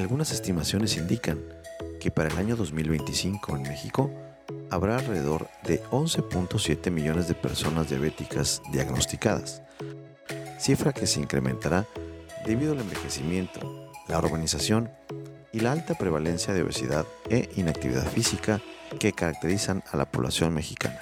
Algunas estimaciones indican que para el año 2025 en México habrá alrededor de 11.7 millones de personas diabéticas diagnosticadas, cifra que se incrementará debido al envejecimiento, la urbanización y la alta prevalencia de obesidad e inactividad física que caracterizan a la población mexicana.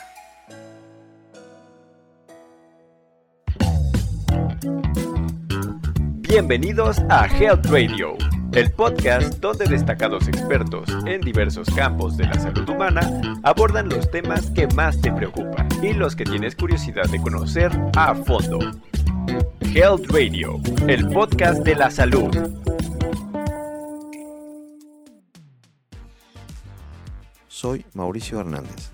Bienvenidos a Health Radio, el podcast donde destacados expertos en diversos campos de la salud humana abordan los temas que más te preocupan y los que tienes curiosidad de conocer a fondo. Health Radio, el podcast de la salud. Soy Mauricio Hernández,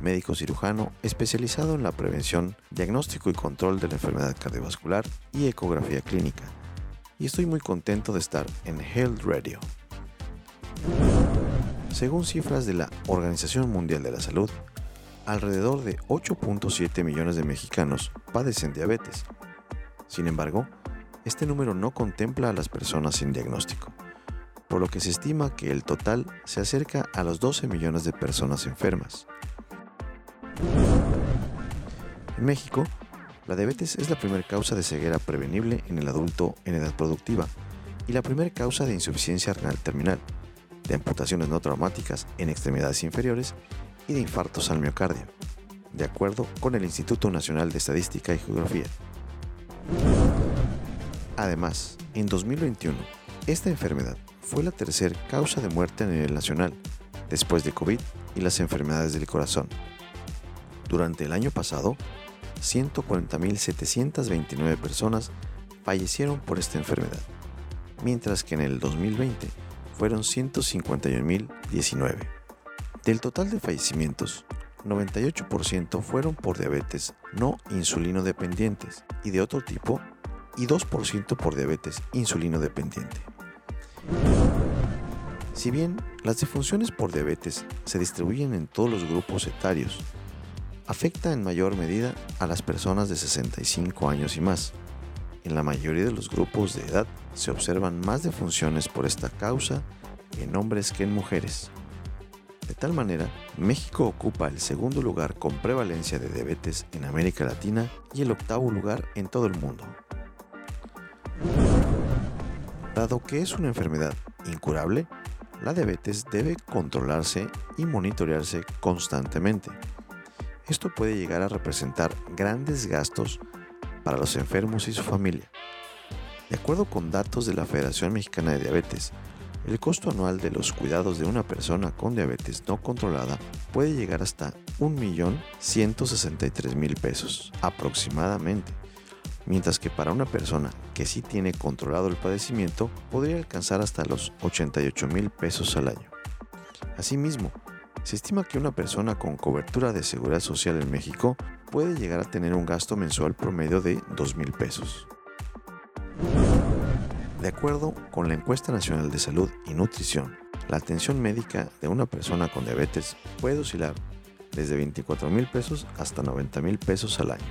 médico cirujano especializado en la prevención, diagnóstico y control de la enfermedad cardiovascular y ecografía clínica, y estoy muy contento de estar en Health Radio. Según cifras de la Organización Mundial de la Salud, alrededor de 8.7 millones de mexicanos padecen diabetes. Sin embargo, este número no contempla a las personas sin diagnóstico por lo que se estima que el total se acerca a los 12 millones de personas enfermas. En México, la diabetes es la primera causa de ceguera prevenible en el adulto en edad productiva y la primera causa de insuficiencia renal terminal, de amputaciones no traumáticas en extremidades inferiores y de infartos al miocardio, de acuerdo con el Instituto Nacional de Estadística y Geografía. Además, en 2021, esta enfermedad fue la tercera causa de muerte a nivel nacional, después de COVID y las enfermedades del corazón. Durante el año pasado, 140.729 personas fallecieron por esta enfermedad, mientras que en el 2020 fueron 151.019. Del total de fallecimientos, 98% fueron por diabetes no insulino dependientes y de otro tipo y 2% por diabetes insulino dependiente. Si bien las defunciones por diabetes se distribuyen en todos los grupos etarios, afecta en mayor medida a las personas de 65 años y más. En la mayoría de los grupos de edad se observan más defunciones por esta causa en hombres que en mujeres. De tal manera, México ocupa el segundo lugar con prevalencia de diabetes en América Latina y el octavo lugar en todo el mundo. Dado que es una enfermedad incurable, la diabetes debe controlarse y monitorearse constantemente. Esto puede llegar a representar grandes gastos para los enfermos y su familia. De acuerdo con datos de la Federación Mexicana de Diabetes, el costo anual de los cuidados de una persona con diabetes no controlada puede llegar hasta 1.163.000 pesos aproximadamente mientras que para una persona que sí tiene controlado el padecimiento podría alcanzar hasta los 88 mil pesos al año. Asimismo, se estima que una persona con cobertura de seguridad social en México puede llegar a tener un gasto mensual promedio de 2 mil pesos. De acuerdo con la encuesta nacional de salud y nutrición, la atención médica de una persona con diabetes puede oscilar desde 24 mil pesos hasta 90 mil pesos al año.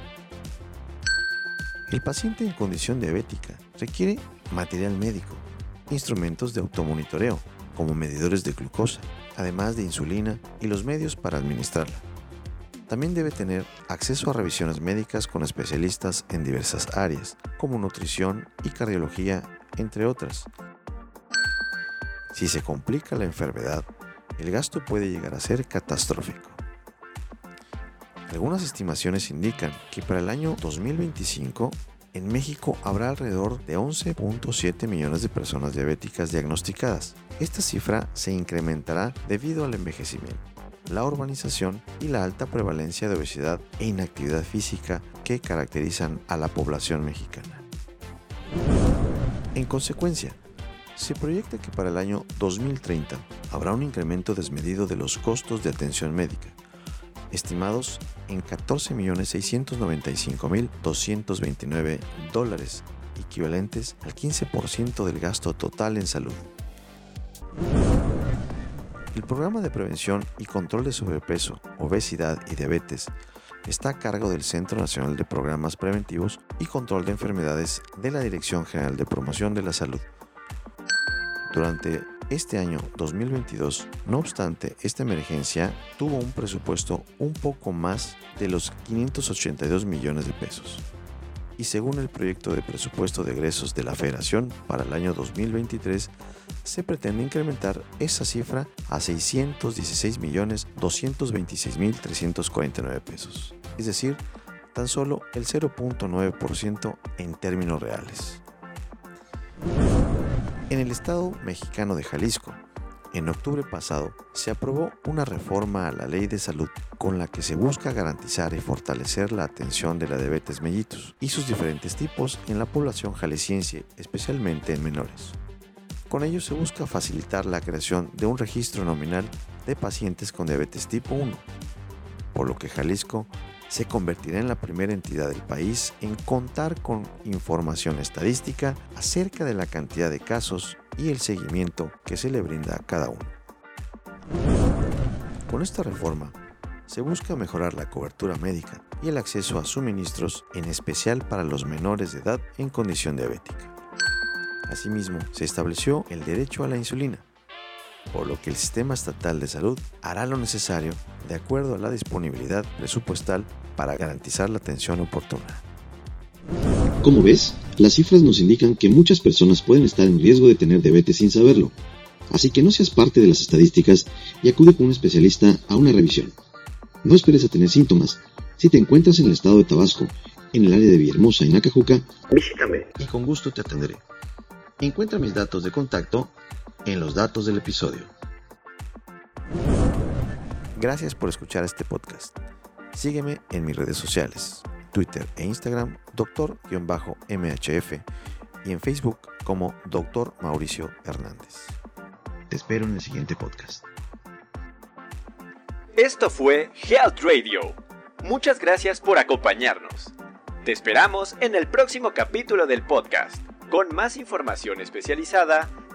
El paciente en condición diabética requiere material médico, instrumentos de automonitoreo, como medidores de glucosa, además de insulina y los medios para administrarla. También debe tener acceso a revisiones médicas con especialistas en diversas áreas, como nutrición y cardiología, entre otras. Si se complica la enfermedad, el gasto puede llegar a ser catastrófico. Algunas estimaciones indican que para el año 2025 en México habrá alrededor de 11.7 millones de personas diabéticas diagnosticadas. Esta cifra se incrementará debido al envejecimiento, la urbanización y la alta prevalencia de obesidad e inactividad física que caracterizan a la población mexicana. En consecuencia, se proyecta que para el año 2030 habrá un incremento desmedido de los costos de atención médica, estimados en 14.695.229 dólares, equivalentes al 15% del gasto total en salud. El programa de prevención y control de sobrepeso, obesidad y diabetes está a cargo del Centro Nacional de Programas Preventivos y Control de Enfermedades de la Dirección General de Promoción de la Salud. durante este año 2022. No obstante, esta emergencia tuvo un presupuesto un poco más de los 582 millones de pesos. Y según el proyecto de presupuesto de egresos de la Federación para el año 2023, se pretende incrementar esa cifra a 616 millones 226 mil 349 pesos. Es decir, tan solo el 0.9% en términos reales. En el estado mexicano de Jalisco, en octubre pasado, se aprobó una reforma a la ley de salud con la que se busca garantizar y fortalecer la atención de la diabetes mellitus y sus diferentes tipos en la población jalisciense, especialmente en menores. Con ello se busca facilitar la creación de un registro nominal de pacientes con diabetes tipo 1, por lo que Jalisco se convertirá en la primera entidad del país en contar con información estadística acerca de la cantidad de casos y el seguimiento que se le brinda a cada uno. Con esta reforma, se busca mejorar la cobertura médica y el acceso a suministros, en especial para los menores de edad en condición diabética. Asimismo, se estableció el derecho a la insulina, por lo que el sistema estatal de salud hará lo necesario de acuerdo a la disponibilidad presupuestal para garantizar la atención oportuna. Como ves, las cifras nos indican que muchas personas pueden estar en riesgo de tener diabetes sin saberlo, así que no seas parte de las estadísticas y acude con un especialista a una revisión. No esperes a tener síntomas. Si te encuentras en el estado de Tabasco, en el área de Villahermosa y Nacajuca, visítame y con gusto te atenderé. Encuentra mis datos de contacto en los datos del episodio. Gracias por escuchar este podcast. Sígueme en mis redes sociales, Twitter e Instagram, doctor-mhf y en Facebook como Dr. Mauricio Hernández. Te espero en el siguiente podcast. Esto fue Health Radio. Muchas gracias por acompañarnos. Te esperamos en el próximo capítulo del podcast, con más información especializada